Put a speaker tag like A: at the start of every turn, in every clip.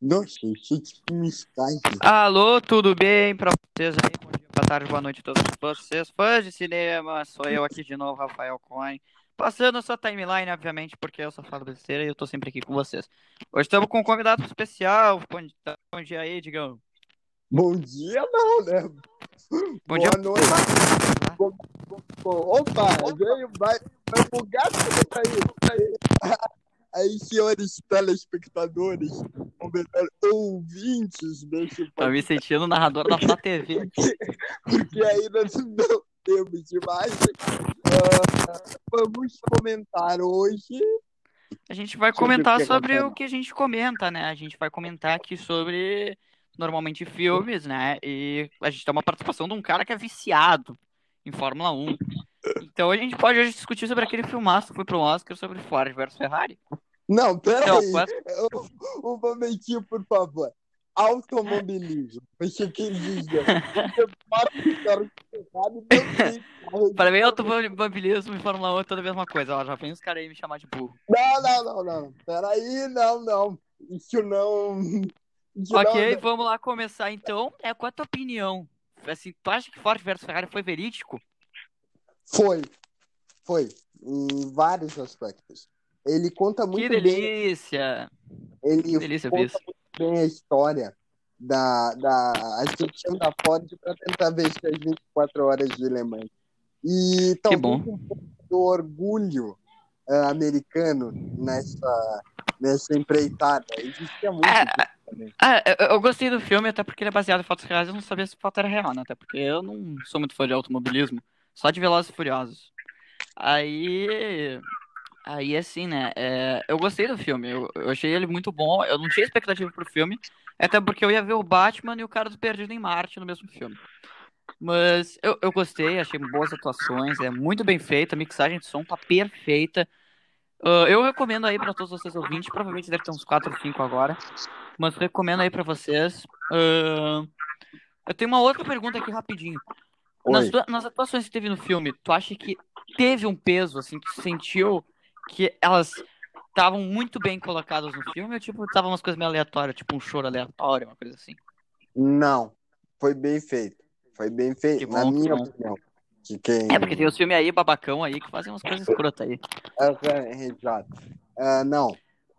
A: Nossa, isso tipo um Skype.
B: Alô, tudo bem pra vocês aí? Bom dia, boa tarde, boa noite a todos vocês, fãs de cinema. Sou eu aqui de novo, Rafael Coin. Passando a sua timeline, obviamente, porque eu só falo besteira e eu tô sempre aqui com vocês. Hoje estamos com um convidado especial. Bom dia, aí, Digão.
A: Bom dia, não, né?
B: Bom
A: Boa
B: dia.
A: noite. Bom- bom- bom- Opa, veio, vai, vai bugar tudo aí. Aí, senhores telespectadores, ou melhor, ouvintes desse
B: Tô me sentindo narrador da Flá TV.
A: porque ainda não temos imagem. Ah, vamos comentar hoje.
B: A gente vai
A: Sobre
B: comentar sobre
A: acontece.
B: o que a gente comenta, né? A gente vai comentar aqui sobre, normalmente, filmes, né? E a gente tem uma participação de um cara que é viciado em Fórmula 1. Então a gente pode hoje discutir sobre aquele filmaço que foi pro Oscar sobre Ford versus Ferrari.
A: Não,
B: Então,
A: peraí.
B: qual-
A: Um, um momentinho, por favor. Automobilismo. Você não tem carro
B: Para mim, automobilismo e Fórmula 1 é toda a mesma coisa. Ó, já vem os caras aí me chamar de burro.
A: Não, não, não, não. Peraí, não, não. Isso não. Isso
B: Ok,
A: não.
B: vamos lá começar então. É, qual é a tua opinião? Assim, tu acha que Ford versus Ferrari foi verídico?
A: Foi. Foi. Em vários aspectos. Ele conta muito
B: Que
A: bem.
B: delícia!
A: Ele
B: Que delícia
A: conta
B: isso.
A: bem a história da, da ascensão da Ford para tentar vencer as 24 horas de Le Mans. E talvez
B: bom.
A: um pouco do orgulho ah, americano nessa, nessa empreitada. Existia muito.
B: Ah, eu, eu gostei do filme até porque ele é baseado em fatos reais. Eu não sabia se o fato era real, né? Até porque eu não sou muito fã de automobilismo, só de Velozes e Furiosos. Aí, aí assim, né? é, eu gostei do filme. Eu, eu achei ele muito bom. Eu não tinha expectativa pro filme, até porque eu ia ver o Batman e o cara do Perdido em Marte no mesmo filme. Mas eu, eu gostei, achei boas atuações, é muito bem feita, a mixagem de som tá perfeita. Ah, eu recomendo aí pra todos vocês ouvintes, provavelmente deve ter uns 4 ou 5 agora, mas recomendo aí pra vocês. Ah, eu tenho uma outra pergunta aqui rapidinho. Nas, tua- nas atuações que teve no filme, tu acha que teve um peso, assim, tu sentiu que elas estavam muito bem colocadas no filme ou tipo, estavam umas coisas meio aleatórias, tipo um choro aleatório, uma coisa assim?
A: Não, foi bem feito. Foi bem
B: Que
A: feito, na
B: que
A: minha
B: bom.
A: opinião. De quem...
B: É, porque tem os filmes aí, babacão aí, que fazem umas coisas escrotas aí.
A: Aham, Exato. Ah, não,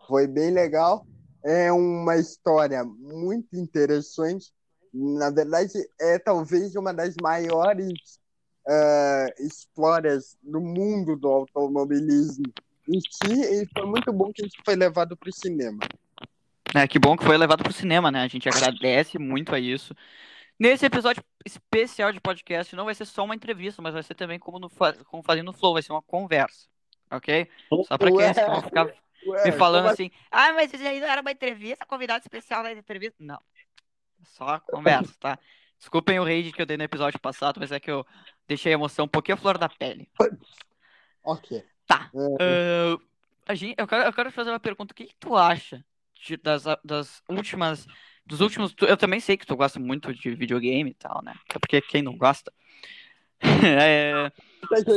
A: foi bem legal. É uma história muito interessante. Na verdade, é talvez uma das maiores ah, histórias do mundo do automobilismo em si, e foi muito bom que isso foi levado para o cinema.
B: É, que bom que foi levado pro cinema, né? A gente agradece muito a isso. Nesse episódio especial de podcast, não vai ser só uma entrevista, mas vai ser também como, no, como fazendo no Flow, vai ser uma conversa, ok? Só pra
A: Ué,
B: aqueles que vão ficar
A: ué,
B: me falando assim, ah, mas isso aí não era uma entrevista, convidado especial da entrevista. Não, só conversa, tá? Desculpem o rage que eu dei no episódio passado, mas é que eu deixei a emoção um pouquinho à flor da pele.
A: Ok.
B: Tá.
A: É,
B: Ah, a gente, eu, quero, eu quero fazer uma pergunta. O que, que tu acha de- das, das últimas. Dos últimos. Eu também sei que tu gosta muito de videogame e tal, né? Até porque quem não gosta. É,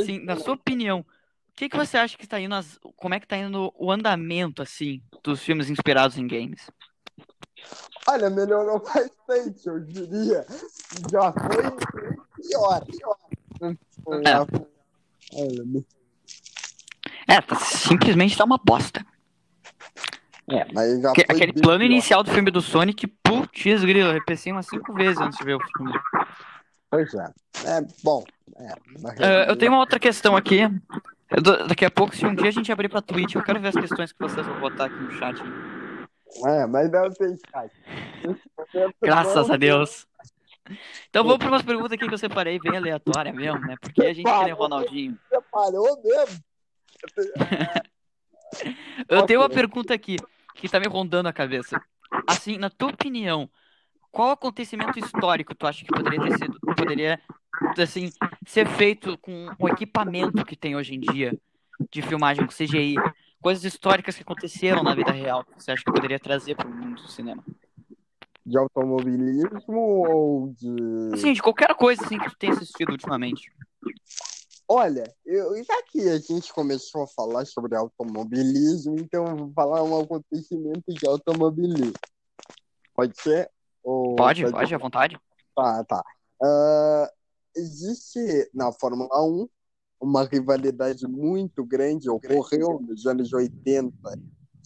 B: sim, na sua opinião, o que, que você acha que está indo. As, como é que tá indo o andamento, assim, dos filmes inspirados em games?
A: Olha, melhorou bastante, eu diria. Já foi pior. pior.
B: É. É, simplesmente tá uma bosta.
A: É, mas já
B: Aque-
A: foi
B: Aquele plano
A: pior.
B: inicial do filme do Sonic, putz, grilo, eu repensei umas cinco vezes antes de ver o filme.
A: Pois é. É bom. É,
B: Ah, eu tenho uma outra questão aqui. Eu Daqui a pouco, se um dia a gente abrir pra Twitch, eu quero ver as questões que vocês vão botar aqui no chat.
A: É, mas não tem chat.
B: Graças a Deus. Então vamos para umas perguntas aqui que eu separei bem aleatória mesmo, né? Porque a gente que nem o Ronaldinho.
A: Você parou mesmo?
B: Eu tenho uma pergunta aqui que tá me rondando a cabeça. Assim, na tua opinião, qual acontecimento histórico tu acha que poderia ter sido, poderia, assim, ser feito com o equipamento que tem hoje em dia de filmagem com CGI? Coisas históricas que aconteceram na vida real, que você acha que poderia trazer para o mundo do cinema?
A: De automobilismo ou de.
B: Assim, de qualquer coisa assim que tu tenha assistido ultimamente.
A: Olha, eu, já que a gente começou a falar sobre automobilismo, então eu vou falar um acontecimento de automobilismo. Pode ser? Ou
B: Pode,
A: pode-
B: pode, à vontade.
A: Tá, tá. Ah, existe na Fórmula 1 uma rivalidade muito grande, ocorreu nos anos 80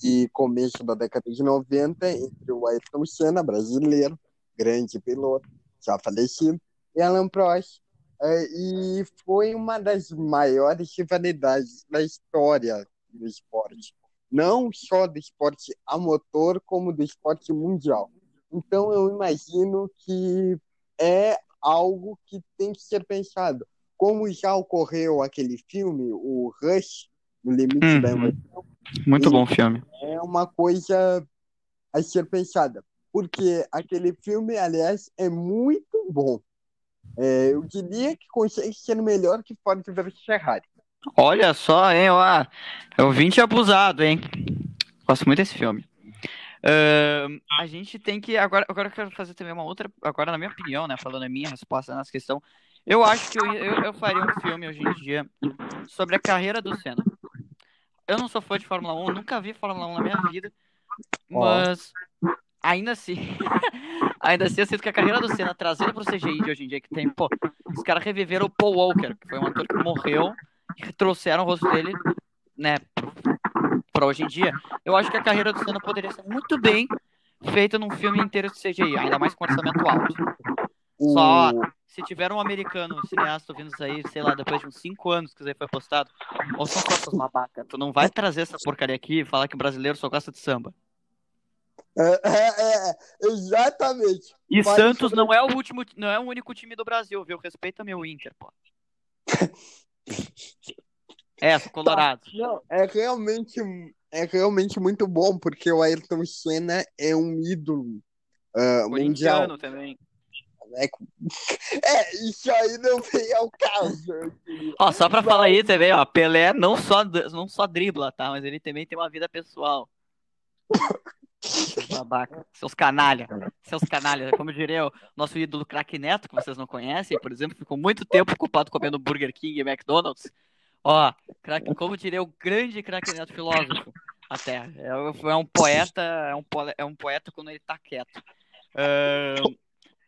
A: e começo da década de 90 entre o Ayrton Senna, brasileiro, grande piloto, já falecido, e Alan Prost. Ah, e foi uma das maiores rivalidades da história do esporte. Não só do esporte a motor, como do esporte mundial. Então, eu imagino que é algo que tem que ser pensado. Como já ocorreu aquele filme, o Rush, No Limite da
B: Uhum.
A: Emoção,
B: Muito bom filme.
A: é uma coisa a ser pensada. Porque aquele filme, aliás, é muito bom. É, eu diria que consegue ser melhor que Ford versus Ferrari.
B: Olha só, hein, ó. Eu vim te abusado, hein? Gosto muito desse filme. Ahn, a gente tem que. Agora, agora eu quero fazer também uma outra. Agora, na minha opinião, né? Falando a minha resposta nessa questão. Eu acho que eu, eu, eu faria um filme hoje em dia sobre a carreira do Senna. Eu não sou fã de Fórmula 1, nunca vi Fórmula 1 na minha vida. Mas ainda assim. ainda assim, eu sinto que a carreira do Senna trazendo pro CGI de hoje em dia, que tem, pô, os caras reviveram o Paul Walker, que foi um ator que morreu, e trouxeram o rosto dele, né, pra hoje em dia. Eu acho que a carreira do Senna poderia ser muito bem feita num filme inteiro de CGI, ainda mais com orçamento alto.
A: O...
B: Só se tiver um americano, um cineasta ouvindo isso aí, sei lá, depois de uns 5 anos que isso aí foi postado, ou são só essas babacas, tu não vai trazer essa porcaria aqui e falar que o brasileiro só gosta de samba.
A: É, é, é, exatamente.
B: E
A: Fale
B: Santos
A: sobre-
B: não é o último, não é o único time do Brasil, viu? Respeita meu Inter, pô. É, colorado.
A: Não, é realmente, é realmente muito bom, porque o Ayrton Senna é um ídolo ah, mundial.
B: Também.
A: Né? É, isso aí não vem ao caso.
B: Ó, só pra falar aí também, ó, Pelé não só, não só dribla, tá? Mas ele também tem uma vida pessoal. Seus babaca, seus canalha, seus canalha. Como diria o nosso ídolo craque Neto, que vocês não conhecem, por exemplo, ficou muito tempo ocupado comendo Burger King e McDonald's. Ó, craque, como diria o grande craque Neto filósofo, até. É, é um poeta, é um, é um poeta quando ele tá quieto. Ahn,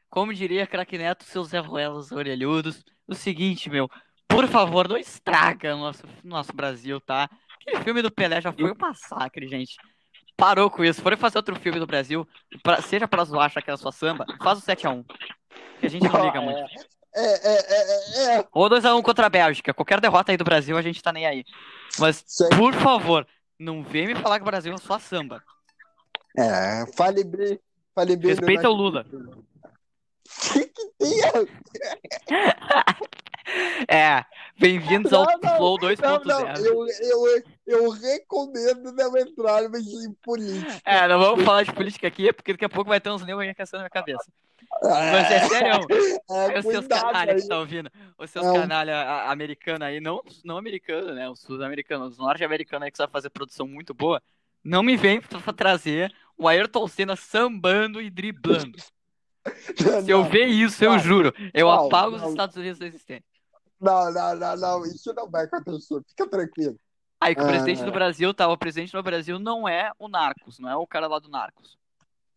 B: como diria craque Neto, seus Zé Ruelas orelhudos, o seguinte, meu, por favor, não estraga o nosso, nosso Brasil, tá? Aquele filme do Pelé já foi um massacre, gente. Parou com isso. Forem fazer outro filme do Brasil, pra- seja pra zoar, achar que era sua samba, faz o 7x1. Que a gente não liga muito.
A: É, é, é, é, é.
B: Ou 2x1 contra a Bélgica. Qualquer derrota aí do Brasil, a gente tá nem aí. Mas,
A: Sei.
B: por favor, não vem me falar que o Brasil é só samba.
A: É, fale bem, fale bem
B: Respeita o Lula.
A: Que que tem
B: É, bem-vindos ao
A: Não,
B: Flow
A: Não,
B: 2.0.
A: não, eu, eu, eu recomendo não entrarmos em política.
B: É, não vamos falar de política aqui, porque daqui a pouco vai ter uns negros encaçando na minha cabeça. Mas é sério,
A: É,
B: os seus
A: cuidado
B: canalha que estão ouvindo, os seus canalha a- americano aí, não, não americano, né? Os sul-americanos, os norte-americanos aí que sabem fazer produção muito boa, não me vem pra trazer o Ayrton Senna sambando e driblando. Se eu
A: Não,
B: ver isso, eu
A: não,
B: juro, eu apago os. Estados Unidos da existência.
A: Não, não, não, não, isso não vai acontecer. Fica tranquilo.
B: Aí que o
A: Ah.
B: presidente do Brasil tá, o presidente do Brasil não é o Narcos, não é o cara lá do Narcos.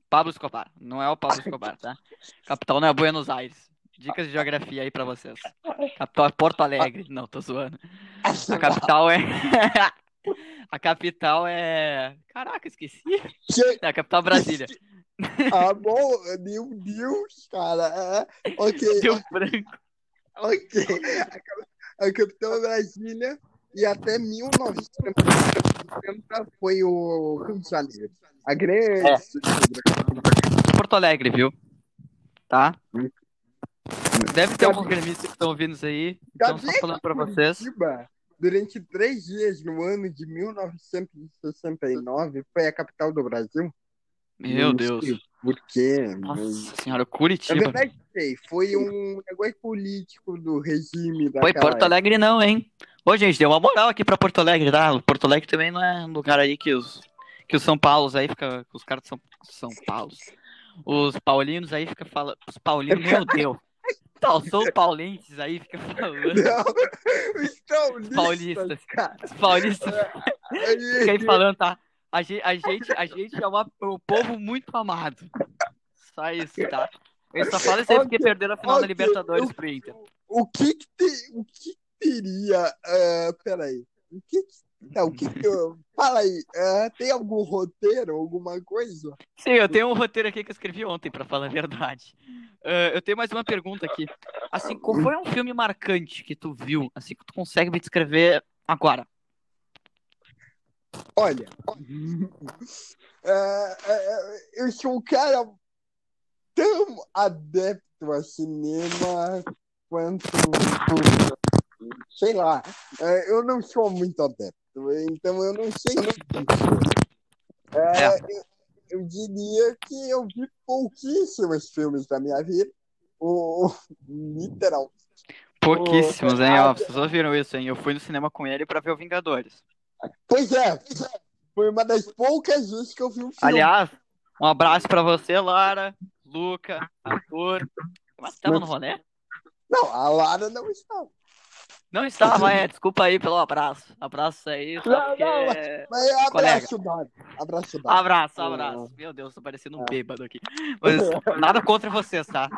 B: Pablo Escobar, não é o Pablo Escobar, tá? Capital não é Buenos Aires. Dicas de geografia aí pra vocês. Capital é Porto Alegre. Não, tô zoando. A capital é. A capital é. Caraca, esqueci. É a capital é Brasília.
A: Ah, bom, meu Deus, cara. É, ok,
B: Rio Branco.
A: ok. A cap- A capital é Brasília e até 1960 foi o Rio de Janeiro. A grande
B: É. Porto Alegre, viu? Tá? Deve ter alguns gremistas que estão ouvindo isso aí. Então, só falando pra vocês.
A: Curitiba, durante três dias no ano de 1969, foi a capital do Brasil.
B: Meu Deus.
A: sei Por quê?
B: Nossa senhora,
A: Na
B: Curitiba.
A: verdade, sei. Foi um negócio político do regime
B: Foi
A: daquela
B: Porto Alegre não, hein? Ô, gente, deu uma moral aqui pra Porto Alegre, tá? Porto Alegre também não é um lugar aí que os, que os São Paulos aí fica, os caras de São, São Paulos, os paulinos aí fica falando, os paulinos, meu Deus. Os São Paulenses aí fica falando,
A: Não, os paulistas,
B: Paulistas.
A: cara.
B: os paulistas
A: Aí-
B: ficam aí falando, tá? A gente, a gente, a gente é uma- um povo muito amado. Só isso, tá? Ele só fala isso aí porque perderam a final da Libertadores
A: eu-
B: pro Inter.
A: O que que, te- o que teria. ah, peraí. O que que. O que que eu. Fala aí. ah, tem algum roteiro, alguma coisa?
B: Sim, eu tenho um roteiro aqui que eu escrevi ontem, pra falar a verdade. Ah, eu tenho mais uma pergunta aqui. Assim, qual foi um filme marcante que tu viu, assim, que tu consegue me descrever agora?
A: Olha. ah, ah, eu sou um cara tão adepto a cinema quanto. Sei lá. eu não sou muito adepto, então eu não sei. Ah, eu, eu diria que eu vi pouquíssimos filmes da minha vida. O, literal.
B: Pouquíssimos, hein? Ó, vocês ouviram isso, hein? Eu fui no cinema com ele pra ver o Vingadores.
A: Pois é, foi uma das poucas vezes que eu vi um filme.
B: Aliás, um abraço pra você, Lara, Luca, Arthur. Mas tava no rolê?
A: Não, a Lara não estava.
B: Não estava, é. Desculpa aí pelo abraço. Abraço aí,
A: Não,
B: porque...
A: não, Mas é abraço dado. Abraço dado.
B: Abraço, abraço. Meu Deus, tô parecendo um bêbado aqui. Mas nada contra vocês, tá?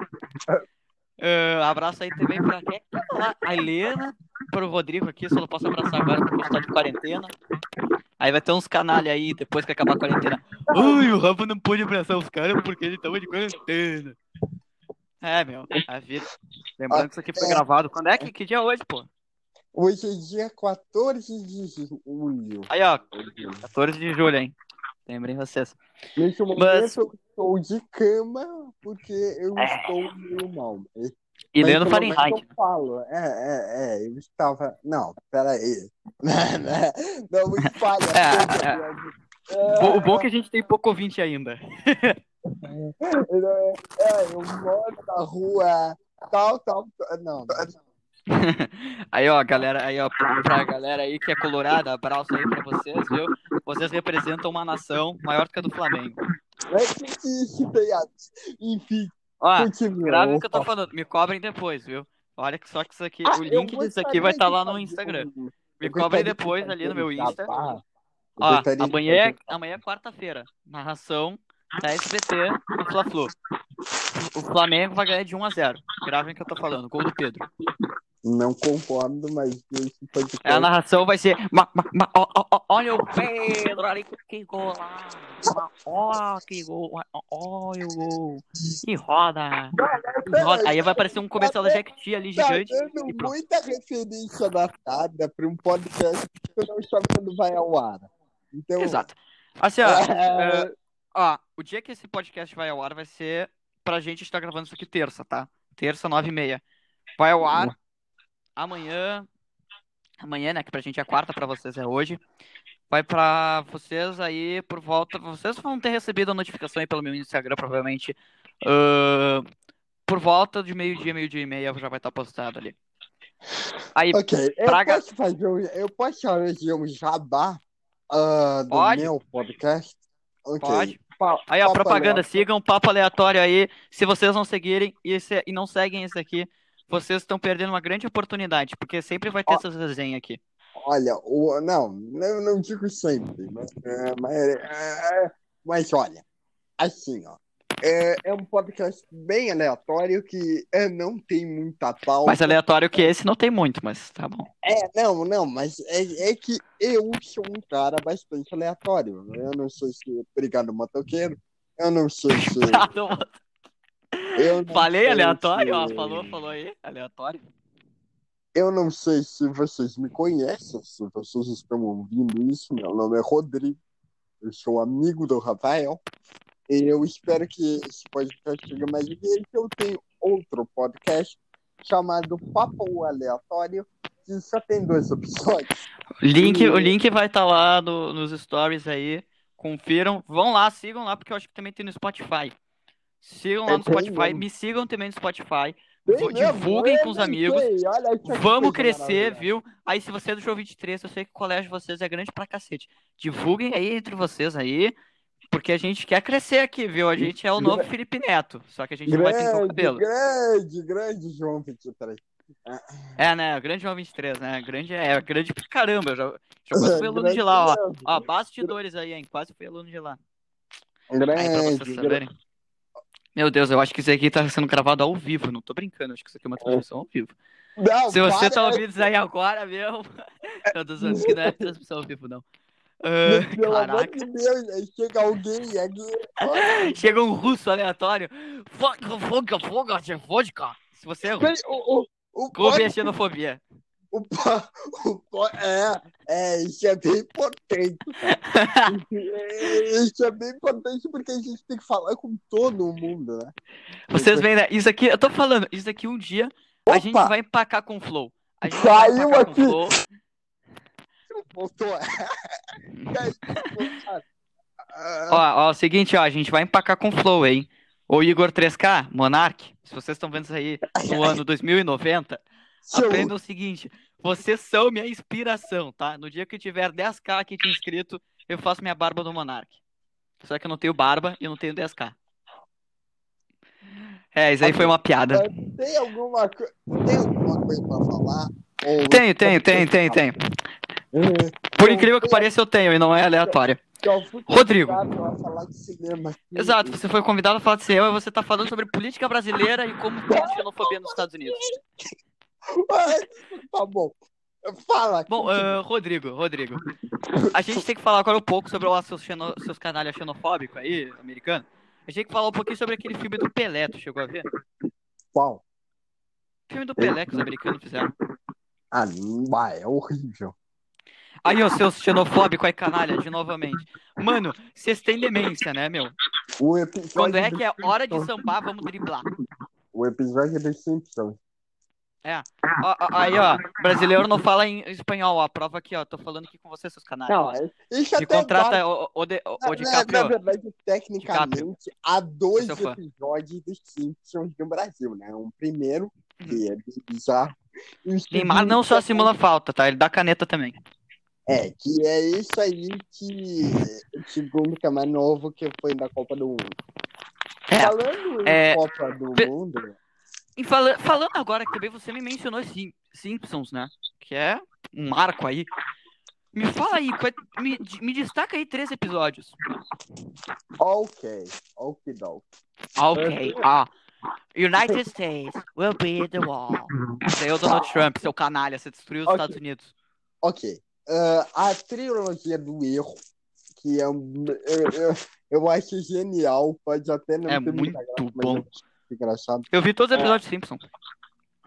B: Ah, abraço aí também pra quem é? A Helena, pro Rodrigo aqui, só não posso abraçar agora porque está de quarentena. Aí vai ter uns canalha aí depois que acabar a quarentena. Ui, o Rafa não pôde abraçar os caras porque ele tava de quarentena. É, meu, a vida. Lembrando que isso aqui foi gravado. Quando é que, que dia é hoje, pô?
A: Hoje é dia 14 de julho.
B: Aí, ó, 14 de julho, hein? Lembrem vocês.
A: Nesse momento
B: Mas-
A: eu estou de cama porque eu
B: É.
A: estou meio mal.
B: E
A: Mas
B: lendo Fahrenheit.
A: Eu falo. É, é, é. Eu estava. Não, peraí. Não me falha.
B: É, é.
A: É,
B: Bo- O bom é que a gente tem pouco ouvinte ainda.
A: é, eu moro na rua. Tal, tal. tal. Não,
B: Aí, ó, galera, aí, ó, pra, pra galera aí que é colorada, abraço aí pra vocês, viu? Vocês representam uma nação maior que a do Flamengo.
A: é que isso, piadas. Enfim,
B: Ó,
A: continua.
B: grave o que eu tô falando, me cobrem depois, viu? Olha que só que isso aqui,
A: Ah,
B: o link disso aqui vai estar lá no Instagram. Me cobrem depois ali no meu Insta. Ó, amanhã é, amanhã é quarta-feira. Narração da SBT do Fla-Flu. O Flamengo vai ganhar de 1 a 0. Gravem o que eu tô falando, gol do Pedro.
A: Não concordo, mas esse podcast...
B: A narração vai ser. ma- ma- ma- ó, ó, olha o Pedro ali, que gol lá. Ó, que gol. Olha o gol. Que roda. Que roda. Aí vai aparecer um comercial da Jequiti ali
A: Tá
B: gigante.
A: dando
B: e pronto.
A: muita referência datada para um podcast que eu não sabe quando vai ao ar. Então,
B: Exato. Assim, ó.
A: É,
B: é, ó, o dia que esse podcast vai ao ar vai ser pra gente estar gravando isso aqui terça, tá? Terça, nove e meia. Vai ao ar amanhã. Amanhã, né? Que pra gente é quarta, pra vocês é hoje. Vai pra vocês aí por volta. Vocês vão ter recebido a notificação aí pelo meu Instagram, provavelmente. ah, por volta de meio-dia, meio-dia e meia já vai estar postado ali. Aí,
A: ok, eu
B: Praga-
A: posso fazer um, eu posso fazer um jabá ah, do
B: Pode.
A: meu podcast? Ok.
B: Pode.
A: Pa-
B: Aí,
A: papo
B: propaganda,
A: aleatório.
B: sigam o Papo Aleatório aí. Se vocês não seguirem e, se- e não seguem esse aqui, vocês estão perdendo uma grande oportunidade, porque sempre vai ter
A: Ó.
B: essas resenhas aqui.
A: Olha, o, não, eu não digo sempre, mas, é, mas, é, mas olha, assim, ó, é, é um podcast bem aleatório que é, não tem muita pauta.
B: Mais aleatório que esse não tem muito, mas tá bom.
A: É, não, não, mas é, é que eu sou um cara bastante aleatório. Eu não sei se obrigado motoqueiro, eu não sei se.
B: Falei aleatório, ó. Falou, falou aí. Aleatório.
A: Eu não sei se vocês me conhecem, se vocês estão ouvindo isso. Meu nome é Rodrigo, eu sou amigo do Rafael. E eu espero que esse podcast chegue mais vezes. Eu tenho outro podcast chamado Papo Aleatório, que só tem dois episódios.
B: Link,
A: E-
B: o link vai estar lá no- nos stories aí. Confiram. Vão lá, sigam lá, porque eu acho que também tem no Spotify. Sigam lá
A: É,
B: no Spotify. Me sigam também no Spotify.
A: Mesmo?
B: divulguem
A: Eu
B: com os amigos. Vamos crescer, viu? Aí, se você é do João 23, eu sei que o colégio de vocês é grande pra cacete. Divulguem aí entre vocês aí, porque a gente quer crescer aqui, viu? A gente é o novo Felipe Neto, só que a gente não vai pintar o
A: Grande,
B: cabelo.
A: grande, grande João 23.
B: É, né? O grande João 23, né? Grande é, grande pra caramba. Eu já, já quase fui aluno de lá, ó.
A: Grande,
B: Ó, bastidores aí, hein? Quase fui aluno de lá.
A: Grande,
B: Aí, pra vocês
A: grande.
B: Meu Deus, eu acho que isso aqui tá sendo gravado ao vivo. Não tô brincando, acho que isso aqui é uma transmissão ao vivo.
A: Não,
B: Se você
A: para,
B: tá ouvindo isso aí agora, meu. Eu tô zoando, isso aqui não é transmissão ao vivo, não. Ah,
A: Pelo amor
B: caraca.
A: de Deus, aí chega alguém aqui.
B: Chega um russo aleatório. Vodka, vodka, vodka, vodka. Se você é russo,
A: mas O, o, o,
B: couve a xenofobia.
A: O, po- o, é, é, isso é bem importante. Isso é bem importante porque a gente tem que falar com todo mundo, né?
B: Vocês veem, né? Isso aqui, eu tô falando, isso aqui um dia a gente
A: Opa!
B: vai empacar com o Flow. A gente
A: Saiu
B: vai
A: aqui.
B: com o Flow.
A: Voltou. Ah,
B: Ó, ó, o seguinte, ó, a gente vai empacar com o Flow, hein? Ô Igor 3K, Monark, se vocês estão vendo isso aí no ano 2090,
A: seu-
B: aprendam o seguinte: vocês são minha inspiração, tá? No dia que eu tiver 10k aqui de inscrito, eu faço minha barba do Monark. Só que eu não tenho barba e eu não tenho 10k. É, isso aí foi uma piada.
A: Tem alguma, co- tem alguma coisa pra falar? Ou-
B: Tenho, tenho, tenho, tenho, tenho.
A: É,
B: Por incrível que pareça, eu tenho e não é aleatório. Rodrigo. Exato, você foi convidado a falar de cinema e você tá falando sobre política brasileira e como tem xenofobia nos Estados Unidos.
A: Tá bom. Fala.
B: Bom, ah, Rodrigo, Rodrigo, a gente tem que falar agora um pouco sobre os seus, xeno, seus canalhas xenofóbicos aí, americano. A gente tem que falar um pouquinho sobre aquele filme do Pelé, tu chegou a ver?
A: Qual?
B: O filme do Pelé que os americanos fizeram.
A: Ah, ah, é horrível.
B: Aí, ó, seus xenofóbicos aí, canalha, de novamente. Mano, vocês têm demência, né, meu?
A: O
B: Quando é que é hora de sambar, vamos driblar.
A: O episódio dos Simpsons.
B: Ó, ó, aí, ó, brasileiro não fala em espanhol, ó, prova aqui, ó, tô falando aqui com vocês, seus canalhas.
A: Não, é- isso
B: Me
A: até
B: contrata
A: dá-
B: o, o, de- o,
A: Na,
B: o
A: na-
B: DiCaprio.
A: na verdade, tecnicamente, há dois episódios dos Simpsons no Brasil, né? Um primeiro, que é bizarro.
B: Neymar não só
A: é-
B: simula falta, tá? Ele dá caneta também.
A: É, que é isso aí que que é mais novo que foi da Copa do Mundo.
B: É,
A: Falando em
B: é,
A: Copa do Mundo,
B: E fala- falando agora que também você me mencionou Sim- Simpsons, né? Que é um marco aí. Me fala aí, é- me, me destaca aí três episódios.
A: ok, ok, dog.
B: Ok, ó. United States will be the wall. Isso aí é o Donald Trump, seu canalha, você destruiu os
A: Ok.
B: Estados Unidos.
A: Ok. Ah, a trilogia do erro, que é um. Eu, eu, eu acho genial, pode até não
B: É
A: ter muita
B: muito
A: graça, mas
B: bom.
A: eu engraçado.
B: Eu vi todos os episódios de Simpsons.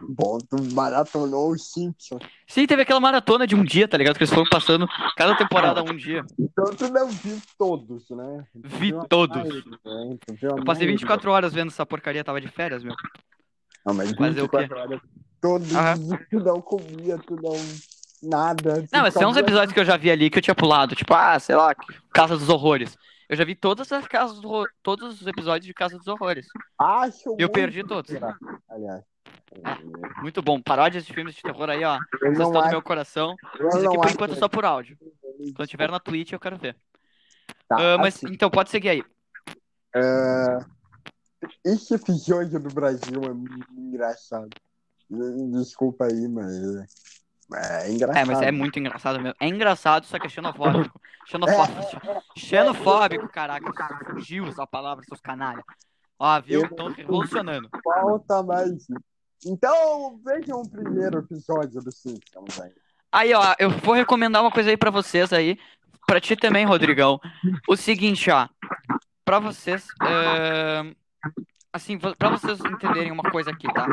A: Bom, tu maratonou os Simpsons.
B: Sim, teve aquela maratona de um dia, tá ligado? Que eles foram passando cada temporada um dia.
A: Então tu não viu todos, né? Tu
B: Vi todos.
A: maioria, né? A
B: Eu passei
A: maioria.
B: 24 horas vendo essa porcaria, tava de férias, meu.
A: Não, mas
B: Fazer o quê?
A: 24 horas. Todos tu não comia, tu não. Nada.
B: Não, mas tem uns episódios que eu já vi ali que eu tinha pulado. Tipo, ah, sei lá, Casa dos Horrores. Eu já vi todas as casas do todos os episódios de Casa dos Horrores.
A: Acho
B: eu perdi todos.
A: engraçado, Aliás.
B: Muito bom. Paródias de filmes de terror aí, ó. Vocês estão no meu coração.
A: Eu
B: Isso aqui por enquanto é só por áudio. Quando tiver na Twitch eu quero ver.
A: Tá,
B: Ah, mas
A: assim,
B: então pode seguir aí.
A: ah, esse episódio do Brasil é muito engraçado. Desculpa aí, mas é engraçado.
B: É, mas é muito engraçado mesmo. É engraçado, só que é xenofóbico. Xenofóbico. Xenofóbico, caraca. Fugiu essa palavra, seus canalha. Ó, viu? Estão revolucionando.
A: Falta mais. Então, vejam o primeiro episódio do Simpsons aí.
B: Aí, ó, eu vou recomendar uma coisa aí pra vocês aí. Pra ti também, Rodrigão. O seguinte, ó. Pra vocês. é, Assim, pra vocês entenderem uma coisa aqui, tá?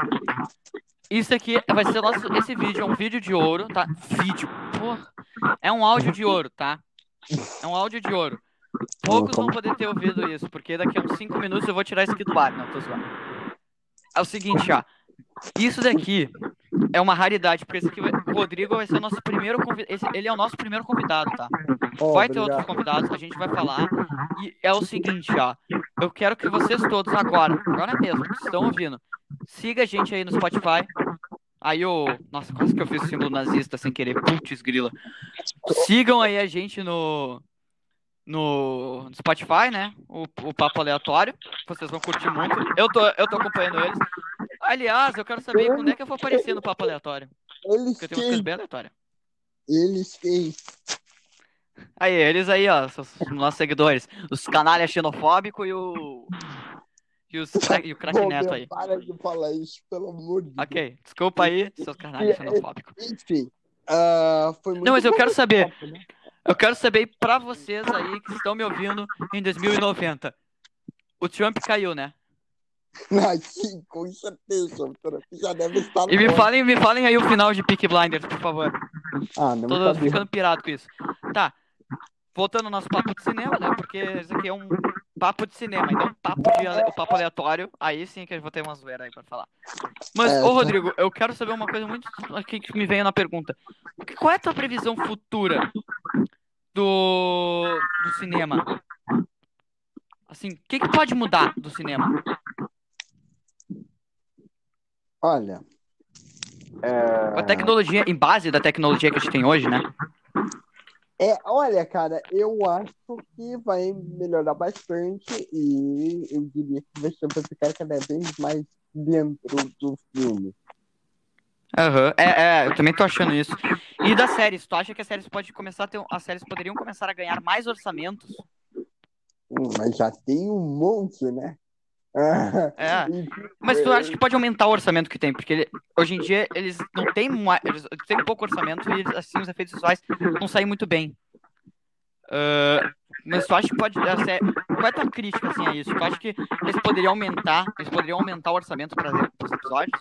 B: Isso aqui vai ser nosso. Esse vídeo é um vídeo de ouro, tá? Vídeo. Porra. É um áudio de ouro, tá? É um áudio de ouro. Poucos vão poder ter ouvido isso, porque daqui a uns 5 minutos eu vou tirar isso aqui do ar. Não, tô zoando. É o seguinte, ó. Isso daqui é uma raridade, porque esse aqui o Rodrigo vai ser o nosso primeiro convidado. Ele é o nosso primeiro convidado, tá?
A: Ó,
B: Vai ter
A: obrigado.
B: outros convidados, a gente vai falar. E é o seguinte, ó. Eu quero que vocês todos agora, agora mesmo, que estão ouvindo, siga a gente aí no Spotify. Aí o. Nossa, quase que eu fiz o símbolo nazista sem querer. Putz, grila. Sigam aí a gente no. No Spotify, né? O, o Papo Aleatório. Vocês vão curtir muito. Eu tô, eu tô acompanhando eles. Aliás, eu quero saber quando é que eu vou aparecer no Papo Aleatório.
A: Eles
B: Porque eu tenho
A: quem?
B: bem aleatórias.
A: Eles quem?
B: Aí, eles aí, ó, nossos seguidores. Os canalhas xenofóbicos e o. E, os e o craque Neto aí.
A: Para de falar isso, pelo amor de Deus.
B: Ok, desculpa aí, seus carnais xenofóbicos.
A: Enfim, ah, foi muito
B: Não, mas eu quero saber.
A: né?
B: Eu quero saber pra vocês aí que estão me ouvindo em 2090. O Trump caiu, né?
A: Ah, sim, com certeza. Já deve estar
B: E me falem, me falem aí o final de Peaky Blinders, por favor.
A: Ah, não
B: Tô ficando pirado com isso. Tá. Voltando ao nosso papo de cinema, né? Porque isso aqui é um papo de cinema, então papo, de, ale- papo aleatório. Aí sim que eu vou ter uma zoeira aí pra falar. Mas,
A: É,
B: ô
A: tá.
B: Rodrigo, eu quero saber uma coisa muito aqui que me veio na pergunta. Qual é a tua previsão futura do, do cinema? Assim, o que, que pode mudar do cinema?
A: Olha. É...
B: a tecnologia, em base da tecnologia que a gente tem hoje, né?
A: É, olha, cara, eu acho que vai melhorar bastante e eu diria que vai ficar cada vez mais dentro do filme.
B: Aham, É, é, eu também tô achando isso. E das séries, tu acha que as séries pode começar a ter, as séries poderiam começar a ganhar mais orçamentos?
A: Hum, Mas já tem um monte, né?
B: É. Mas tu acha que pode aumentar o orçamento que tem? Porque ele- hoje em dia eles não têm, eles têm pouco orçamento e assim os efeitos visuais não saem muito bem. Ah, mas tu acha que pode. a sé- Qual é a tua crítica assim, a isso? Tu acha que eles poderiam aumentar, eles poderiam aumentar o orçamento para os episódios?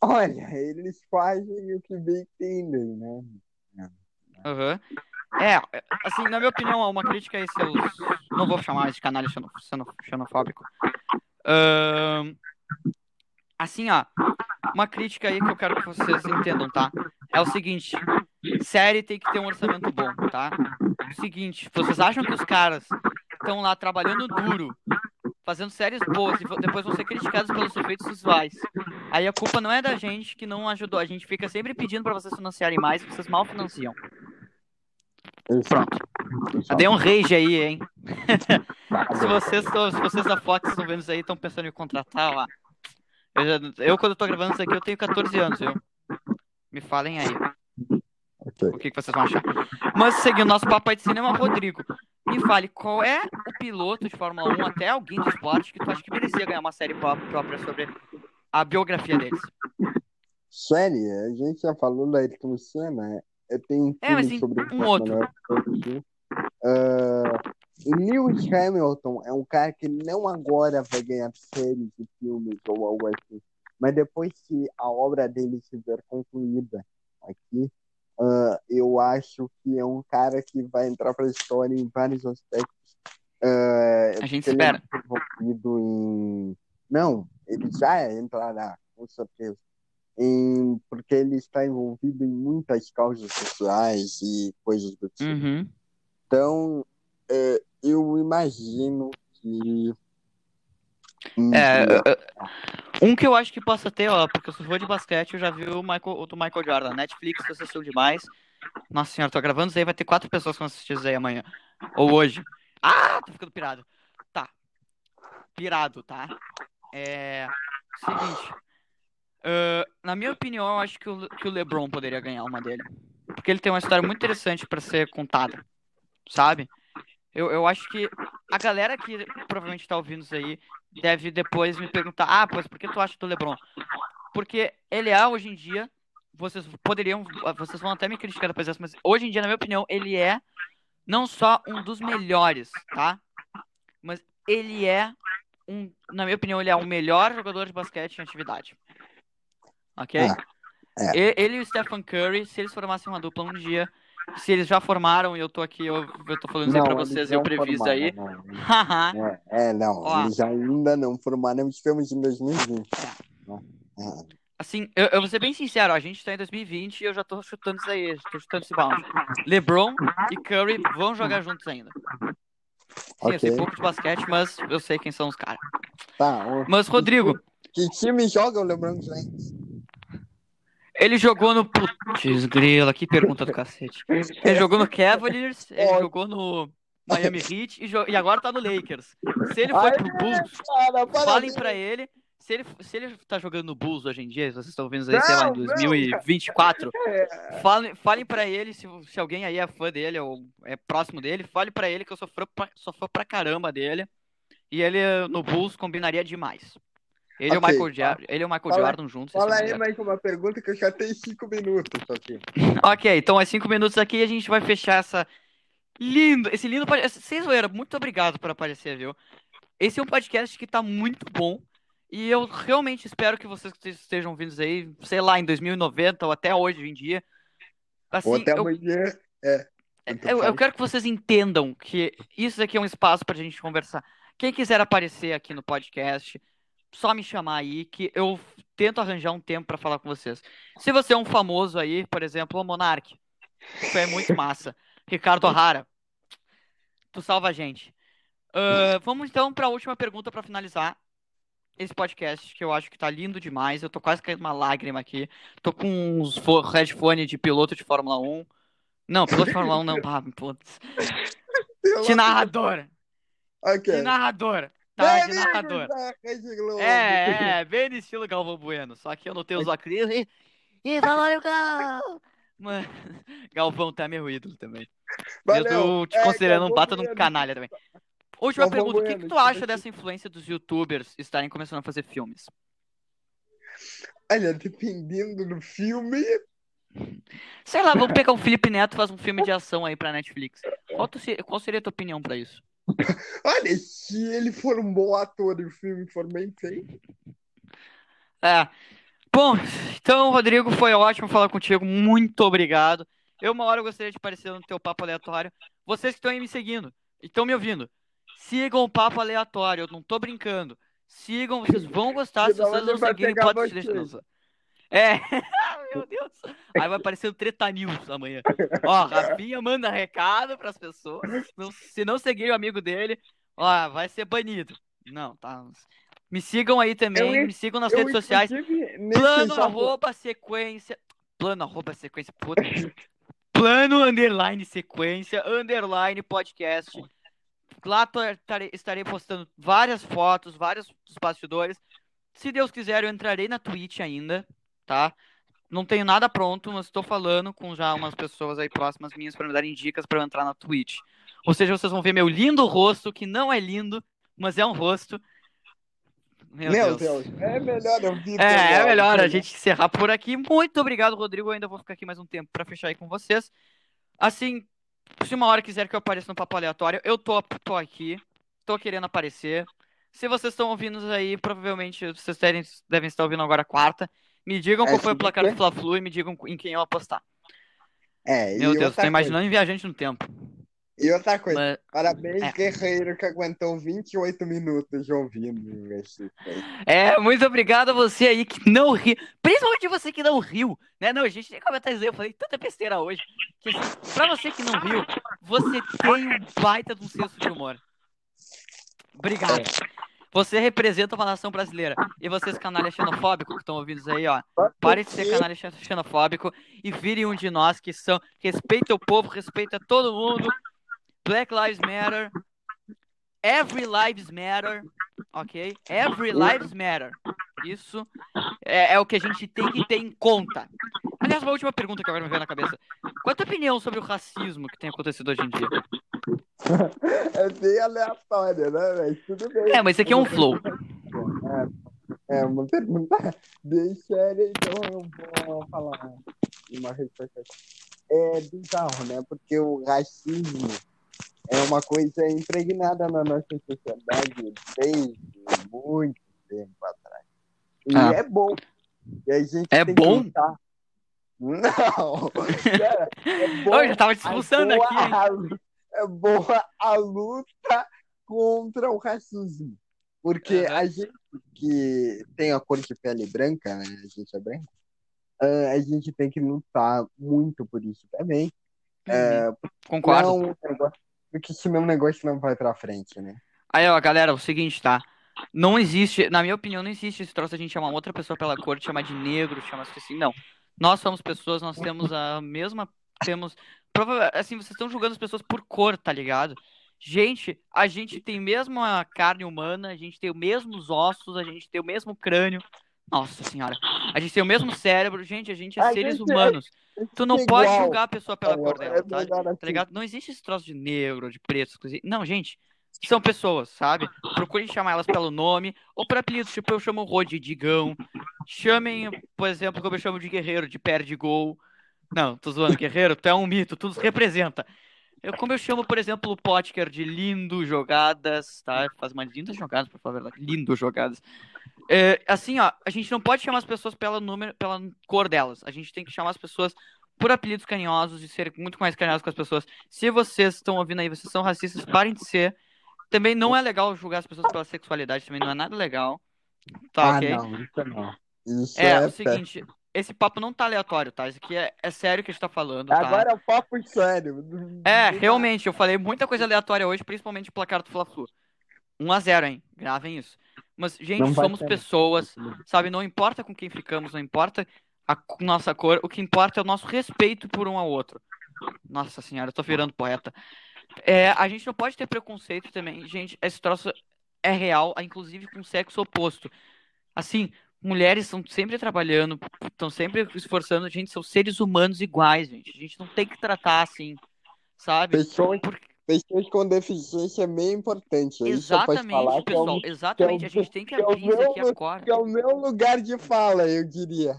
A: Olha, eles fazem o que bem entendem, né?
B: Aham. É, assim, na minha opinião, uma crítica a esses. Não vou chamar de canalha xeno- xeno- xenofóbico. Ahn, assim, ó. Uma crítica aí que eu quero que vocês entendam, tá? É o seguinte: série tem que ter um orçamento bom, tá? Seguinte, vocês acham que os caras estão lá trabalhando duro, fazendo séries boas e depois vão ser criticados pelos efeitos visuais. Aí a culpa não é da gente que não ajudou. A gente fica sempre pedindo pra vocês financiarem mais e vocês mal financiam. Pronto. Já dei um rage aí, hein? se, vocês se vocês da Fox estão vendo isso aí estão pensando em contratar, ó. Eu, já- eu, quando eu tô gravando isso aqui, eu tenho 14 anos, viu? Me falem aí
A: Ok.
B: o que, que vocês vão achar. Mas seguindo nosso papo aí de cinema, Rodrigo, me fale qual é o piloto de Fórmula 1, até alguém do esporte, que tu acha que merecia ganhar uma série pró- própria sobre a biografia deles.
A: Série, a gente já falou da Ayrton Senna. Eu tenho um
B: É, mas
A: sobre
B: um outro.
A: 1 aqui. Ah, Lewis Hamilton é um cara que não agora vai ganhar séries de filmes ou algo assim, mas depois que a obra dele estiver concluída aqui, ah, eu acho que é um cara que vai entrar para a história em vários aspectos. Ah,
B: A gente
A: é
B: espera.
A: muito envolvido em. Não, ele já entrará, com certeza. Em... Porque ele está envolvido em muitas causas sociais e coisas do tipo.
B: Uhum.
A: Então, é, eu imagino que.
B: É, um que eu acho que possa ter, ó, porque eu sou fã de basquete, eu já vi o, Michael, o do Michael Jordan. Netflix você assistiu demais. Nossa senhora, tô gravando isso aí, vai ter quatro pessoas que vão assistir isso aí amanhã. Ou hoje. Ah, tô ficando pirado. Tá. Pirado, tá? É. Seguinte. Ah, na minha opinião, eu acho que o, que o LeBron poderia ganhar uma dele. Porque ele tem uma história muito interessante pra ser contada. Sabe? Eu, eu acho que a galera que provavelmente tá ouvindo isso aí deve depois me perguntar: ah, pois por que tu acha do LeBron? Porque ele é hoje em dia. Vocês poderiam. Vocês vão até me criticar depois dessa, mas hoje em dia, na minha opinião, ele é não só um dos melhores, tá? Mas ele é um. Na minha opinião, ele é o melhor jogador de basquete em atividade. Ok?
A: É, é.
B: Ele e o Stephen Curry, se eles formassem uma dupla um dia, se eles já formaram e eu tô aqui, eu, eu tô falando isso aí pra vocês eu
A: não formaram,
B: aí.
A: não.
B: Haha.
A: É, é, não,
B: Ó.
A: eles ainda não formaram, estamos em 2020. É.
B: Assim, eu, eu vou ser bem sincero, a gente tá em 2020 e eu já tô chutando isso aí, tô chutando esse balde. LeBron e Curry vão jogar juntos ainda. Sim, eu sei pouco de basquete, mas eu sei quem são os caras.
A: Tá,
B: Mas, Rodrigo,
A: que time joga o LeBron James?
B: Ele jogou no. Putz, grila, que pergunta do cacete. Ele jogou no Cavaliers, ele jogou no Miami Heat e, jo- e agora tá no Lakers. Se ele foi
A: Ai,
B: pro Bulls,
A: Cara,
B: falem pra ele. Se ele, se ele tá jogando no Bulls hoje em dia, se vocês estão vendo aí, sei lá, em
A: Não, não.
B: 2024, falem, falem pra ele, se, se alguém aí é fã dele ou é próximo dele, fale pra ele que eu sou fã pra, sou fã pra caramba dele. E ele no Bulls combinaria demais. Ele e o
A: Ok,
B: Michael, Ja- ele e o Michael
A: Fala-
B: Jordan juntos.
A: Fala
B: é
A: aí mais uma pergunta que eu já tenho cinco minutos aqui.
B: Ok, então é cinco minutos aqui e a gente vai fechar essa lindo, esse lindo podcast. Vocês, zoeira, muito obrigado por aparecer, viu? Esse é um podcast que tá muito bom e eu realmente espero que vocês estejam ouvindo isso aí, sei lá, em 2090 ou até hoje em dia. Assim,
A: Ou até
B: eu,
A: amanhã. É. tanto
B: eu, eu
A: faz.
B: quero que vocês entendam que isso aqui é um espaço pra gente conversar. Quem quiser aparecer aqui no podcast, só me chamar aí que eu tento arranjar um tempo pra falar com vocês. Se você é um famoso aí, por exemplo, o Monark, isso é muito massa. Ricardo O'Hara, tu salva a gente. Ah, vamos então pra última pergunta pra finalizar esse podcast, que eu acho que tá lindo demais. Eu tô quase caindo uma lágrima aqui. Tô com uns fo- headphone de piloto de Fórmula 1. Não, piloto de Fórmula 1 não. Ah, putz. De narradora.
A: Ok.
B: De narradora. Tá, de
A: Globo.
B: É, é, bem no estilo Galvão Bueno. Só que eu não tenho os óculos. E, e valeu, Gal! Mano, Galvão tá meu ídolo também.
A: Valeu.
B: Eu tô te
A: É,
B: considerando um
A: Galvão
B: bata de um
A: Bueno.
B: canalha também. Última
A: Galvão
B: pergunta: o que, que
A: Bueno,
B: tu acha dessa influência dos youtubers estarem começando a fazer filmes?
A: Olha, dependendo do filme,
B: Sei lá, vamos pegar o Felipe Neto e faz um filme de ação aí pra Netflix. Qual, tu qual seria a tua opinião pra isso?
A: olha, se ele for um bom ator e o filme for bem feito,
B: É. Bom, então, Rodrigo, foi ótimo falar contigo. Muito obrigado. Eu, uma hora, eu gostaria de aparecer no teu papo aleatório. Vocês que estão aí me seguindo e estão me ouvindo, sigam o papo aleatório. Eu não tô brincando. Sigam, vocês vão gostar. Se vocês não seguirem, pode
A: vocês.
B: É. Meu Deus. Aí vai aparecer o Treta News amanhã. Ó, Rafinha manda recado pras pessoas. Se não seguir o amigo dele, ó, vai ser banido. Não, tá. Me sigam aí também.
A: Eu-
B: me sigam nas
A: eu,
B: redes sociais. Plano arroba sequência. Plano arroba sequência. Puta. Plano underline sequência underline podcast. Lá estarei postando várias fotos, vários dos bastidores. Se Deus quiser, eu entrarei na Twitch ainda, tá? Não tenho nada pronto, mas estou falando com já umas pessoas aí próximas minhas para me darem dicas para eu entrar na Twitch. Ou seja, vocês vão ver meu lindo rosto, que não é lindo, mas é um rosto. Meu,
A: Meu
B: Deus.
A: Deus, é melhor eu vir
B: É, é melhor a gente encerrar por aqui. Muito obrigado, Rodrigo. Eu ainda vou ficar aqui mais um tempo pra fechar aí com vocês. Assim, se uma hora quiser que eu apareça no papo aleatório, eu tô, tô aqui. Tô querendo aparecer. Se vocês estão ouvindo aí, provavelmente vocês devem, devem estar ouvindo agora quarta. Me digam
A: É,
B: qual foi o placar do Fla-Flu e me digam em quem eu apostar.
A: É,
B: Meu Deus, tô imaginando em viajante no tempo.
A: e outra coisa,
B: Mas-
A: parabéns,
B: É.
A: guerreiro, que aguentou 28 minutos ouvindo esse aí.
B: É, muito obrigado a você aí que não riu. Principalmente você que não riu, né? Não, gente nem comentar isso aí, eu falei tanta besteira hoje. Que, assim, pra você que não riu, você tem um baita de um senso de humor. Obrigado. Você representa uma nação brasileira. E vocês, canalha xenofóbico que estão ouvindo isso aí, ó. Parem de ser canalha xe- xenofóbico e virem um de nós que são. Respeita o povo, respeita todo mundo. Black Lives Matter. Every Lives Matter. Ok? Every Lives Matter. Isso é, é o que a gente tem que ter em conta. Aliás, uma última pergunta que agora me veio na cabeça. Qual a tua opinião sobre o racismo que tem acontecido hoje em dia?
A: É bem aleatório, né, velho? Tudo bem.
B: É, mas isso aqui é um flow.
A: É, é uma pergunta bem séria, então eu vou falar uma resposta. É bizarro, né? Porque o racismo é uma coisa impregnada na nossa sociedade desde muito tempo atrás. E
B: Ah.
A: é bom. E a gente
B: É bom?
A: Não! Cara, é bom.
B: Eu já tava te expulsando
A: É
B: aqui, hein?
A: É boa a luta contra o racismo. Porque
B: Aham.
A: a gente que tem a cor de pele branca, né? A gente é branco. ah, a gente tem que lutar muito por isso também. É,
B: Concordo.
A: não um negócio- porque senão o negócio não vai pra frente, né?
B: Aí, ó, galera, é o seguinte, tá? Não existe, na minha opinião, não existe esse troço de a gente chamar outra pessoa pela cor, chamar de negro, chamar assim. Não. Nós somos pessoas, nós temos a mesma. Temos. Prova assim, vocês estão julgando as pessoas por cor, tá ligado? Gente, a gente tem mesmo a carne humana, a gente tem os mesmos ossos, a gente tem o mesmo crânio. Nossa senhora. A gente tem o mesmo cérebro, gente, a gente é
A: A
B: seres
A: gente é-
B: humanos. Tu não
A: é
B: pode
A: igual.
B: julgar a pessoa pela cor
A: é
B: dela, tá?
A: melhor
B: Tá
A: assim.
B: ligado? Não existe esse troço de negro, de preto, coisa. Não, gente. são pessoas, sabe? Procurem chamar elas pelo nome ou por apelidos, tipo eu chamo o Rô de Digão. Chamem, por exemplo, como eu chamo de Guerreiro, de Perde Gol. Não, tô zoando, Guerreiro, tu é um mito, tu nos representa. Eu, como eu chamo, por exemplo, o Potker de lindo jogadas, tá? Faz umas lindas jogadas, por favor, lindo jogadas. É, assim, ó, a gente não pode chamar as pessoas pela número, pela cor delas. A gente tem que chamar as pessoas por apelidos carinhosos e ser muito mais carinhosos com as pessoas. Se vocês estão ouvindo aí, vocês são racistas, parem de ser. Também não é legal julgar as pessoas pela sexualidade, também não é nada legal. Tá,
A: ah,
B: ok?
A: não, isso não. Isso
B: É,
A: é,
B: o seguinte, esse papo não tá aleatório, tá? Isso aqui é, é sério que a gente tá falando, tá?
A: Agora é o papo sério.
B: É, realmente, eu falei muita coisa aleatória hoje, principalmente o placar do Fla-Flu. 1x0, hein? Gravem isso. Mas, gente, somos
A: ser.
B: pessoas, sabe? Não importa com quem ficamos, não importa a nossa cor, o que importa é o nosso respeito por um ao outro. Nossa senhora, eu tô virando poeta. É, a gente não pode ter preconceito também. Gente, esse troço é real, inclusive com o sexo oposto. Assim, mulheres estão sempre trabalhando, estão sempre esforçando. Gente, são seres humanos iguais, gente. A gente não tem que tratar assim, sabe?
A: Pessoas,
B: Porque-
A: pessoas com deficiência é bem importante.
B: Exatamente,
A: é,
B: pessoal.
A: o,
B: Exatamente. A gente tem que
A: é
B: abrir isso aqui
A: meu-
B: agora.
A: que é o meu lugar de fala, eu diria.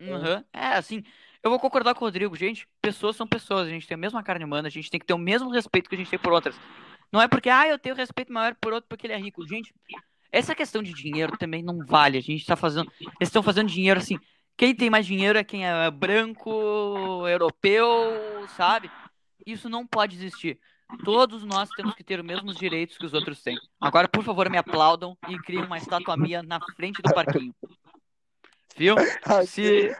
B: Uhum. É, assim, eu vou concordar com o Rodrigo. Gente, pessoas são pessoas. A gente tem a mesma carne humana. A gente tem que ter o mesmo respeito que a gente tem por outras. Não é porque, ah, eu tenho respeito maior por outro porque ele é rico. Gente, essa questão de dinheiro também não vale. A gente tá fazendo. Eles estão fazendo dinheiro assim. Quem tem mais dinheiro é quem é branco, europeu, sabe? Isso não pode existir. Todos nós temos que ter os mesmos direitos que os outros têm. Agora, por favor, me aplaudam e criem uma estátua minha na frente do parquinho. Viu? Se.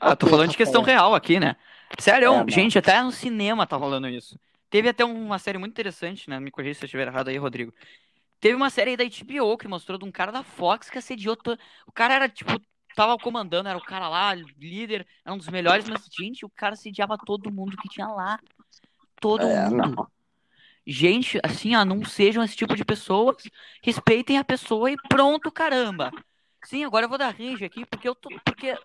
B: Ah, tô falando de questão real aqui, né? Sério,
A: É,
B: gente, até no cinema tá rolando isso. Teve até uma série muito interessante, né? Me corrija se eu estiver errado aí, Rodrigo. Teve uma série aí da HBO que mostrou de um cara da Fox que assediou. To... O cara era, tipo, tava comandando, era o cara lá, líder, era um dos melhores, mas, gente, o cara assediava todo mundo que tinha lá. Todo
A: É,
B: mundo. Gente, assim, ó, não sejam esse tipo de pessoas. Respeitem a pessoa e pronto, caramba. Sim, agora eu vou dar rage aqui, porque eu tô. Porque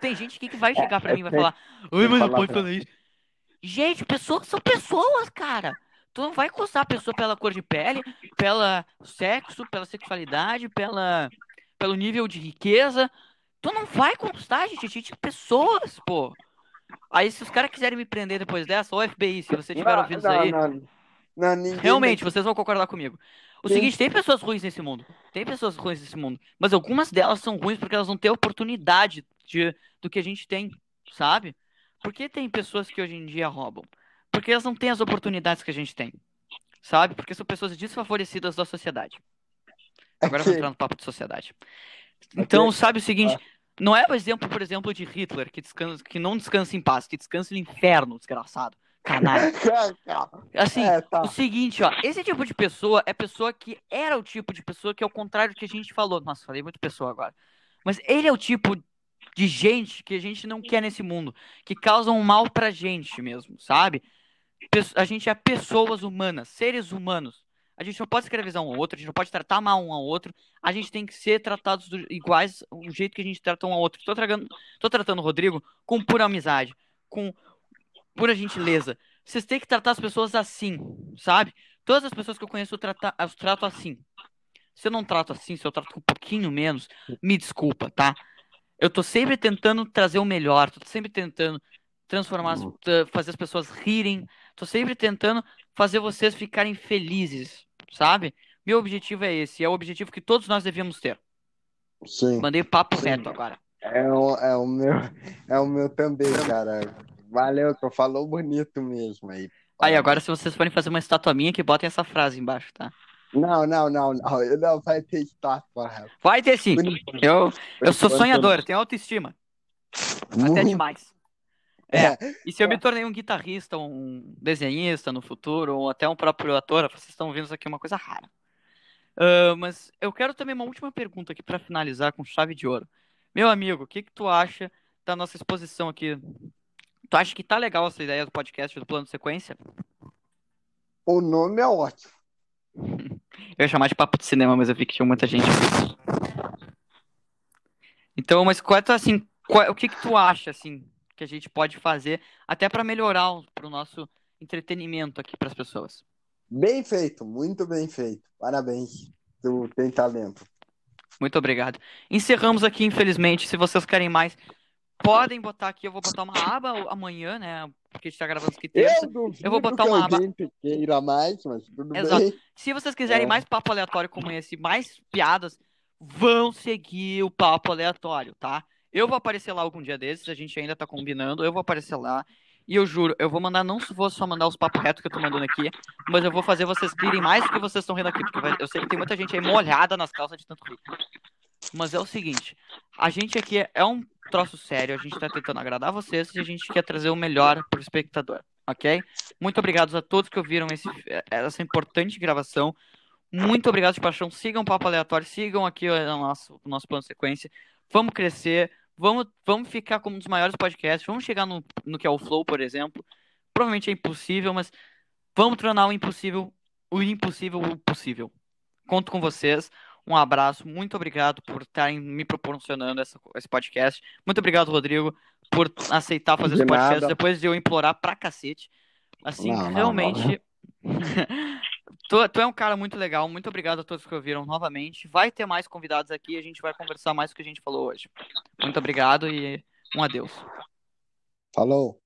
B: tem gente aqui que vai chegar pra
A: é
B: mim e vai
A: feio.
B: falar, Oi, mas não pode falar isso. Gente, pessoas são pessoas, cara. Tu não vai coçar a pessoa pela cor de pele, pela sexo, pela sexualidade, pela, pelo nível de riqueza. Tu não vai constar, gente. Gente é pessoas, pô. Aí, se os caras quiserem me prender depois dessa, ou FBI, se você estiver
A: Não,
B: ouvindo isso aí,
A: não. Não, ninguém
B: realmente, vocês vão concordar comigo. O
A: Sim.
B: seguinte, tem pessoas ruins nesse mundo. Tem pessoas ruins nesse mundo. Mas algumas delas são ruins porque elas não têm oportunidade de, do que a gente tem, sabe? Por que tem pessoas que hoje em dia roubam? Porque elas não têm as oportunidades que a gente tem. Sabe? Porque são pessoas desfavorecidas da sociedade. Agora eu vou
A: Ok.
B: entrar no papo de sociedade. Então, sabe o seguinte?
A: Ah.
B: Não é o exemplo, por exemplo, de Hitler, que, descansa, que não descansa em paz, que descansa no inferno, desgraçado. Canalha. Assim,
A: É, tá.
B: o seguinte, ó, esse tipo de pessoa é pessoa que era o tipo de pessoa que é o contrário do que a gente falou. Nossa, falei muito pessoa agora. Mas ele é o tipo de gente que a gente não quer nesse mundo, que causam mal pra gente mesmo, sabe? A gente é pessoas humanas, seres humanos. A gente não pode escravizar um ao outro, a gente não pode tratar mal um ao outro. A gente tem que ser tratados do- iguais o jeito que a gente trata um ao outro. Tô, tragando, tô tratando o Rodrigo com pura amizade, com pura gentileza. Vocês têm que tratar as pessoas assim, sabe? Todas as pessoas que eu conheço eu, trata, eu trato assim. Se eu não trato assim, se eu trato um pouquinho menos, me desculpa, tá? Eu tô sempre tentando trazer o melhor, tô sempre tentando transformar, fazer as pessoas rirem, tô sempre tentando fazer vocês ficarem felizes, sabe? Meu objetivo é esse, é o objetivo que todos nós devíamos ter.
A: Sim.
B: Mandei papo
A: Sim.
B: reto agora.
A: É o, é o meu, é o meu também, cara. Valeu, tu falou bonito mesmo aí.
B: Aí, agora se vocês forem fazer uma estátua minha, que botem essa frase embaixo, tá?
A: Não, não, não, não. Não vai ter estátua, Rafa.
B: Vai ter sim. Eu, eu sou sonhador, tenho autoestima. Até demais. É,
A: É,
B: e se eu me tornei um guitarrista, um desenhista no futuro, ou até um próprio ator, vocês estão vendo isso aqui é uma coisa rara. Ah, mas eu quero também uma última pergunta aqui pra finalizar com chave de ouro. Meu amigo, o que que tu acha da nossa exposição aqui? Tu acha que tá legal essa ideia do podcast do plano de sequência?
A: o nome é ótimo.
B: Eu ia chamar de papo de cinema, mas eu vi que tinha muita gente. Então, mas qual é assim, qual- o que que tu acha assim que a gente pode fazer até pra melhorar o pro nosso entretenimento aqui pras pessoas?
A: Bem feito, muito bem feito. Parabéns. Tu tem talento.
B: Muito obrigado. Encerramos aqui, infelizmente. Se vocês querem mais, podem botar aqui. Eu vou botar uma aba amanhã, né? Porque a gente tá gravando aqui terça.
A: Eu,
B: Eu vou botar uma aba.
A: queira mais, mas tudo
B: Exato.
A: bem.
B: Se vocês quiserem
A: É.
B: mais papo aleatório como esse, mais piadas, vão seguir o papo aleatório, tá? Eu vou aparecer lá algum dia desses, a gente ainda tá combinando, eu vou aparecer lá. E eu juro, eu vou mandar, não vou só mandar os papos retos que eu tô mandando aqui, mas eu vou fazer vocês rirem mais do que vocês estão rindo aqui, porque vai- eu sei que tem muita gente aí molhada nas calças de tanto rir. Mas é o seguinte, a gente aqui é um troço sério, a gente tá tentando agradar vocês e a gente quer trazer o melhor pro espectador, ok? Muito obrigado a todos que ouviram esse, essa importante gravação. Muito obrigado de paixão. Sigam o Papo Aleatório, sigam aqui o nosso, o nosso plano de sequência. Vamos crescer, vamos, vamos ficar como um dos maiores podcasts, vamos chegar no, no que é o Flow, por exemplo. Provavelmente é impossível, mas vamos tornar o impossível o impossível o possível. Conto com vocês. Um abraço, muito obrigado por estarem me proporcionando essa, esse podcast. Muito obrigado, Rodrigo, por aceitar fazer
A: De
B: esse podcast
A: nada.
B: depois de eu implorar pra cacete. Assim,
A: Não, não,
B: realmente. Tu, tu é um cara muito legal. Muito obrigado a todos que ouviram novamente. Vai ter mais convidados aqui. A gente vai conversar mais do que a gente falou hoje. Muito obrigado e um adeus.
A: Falou.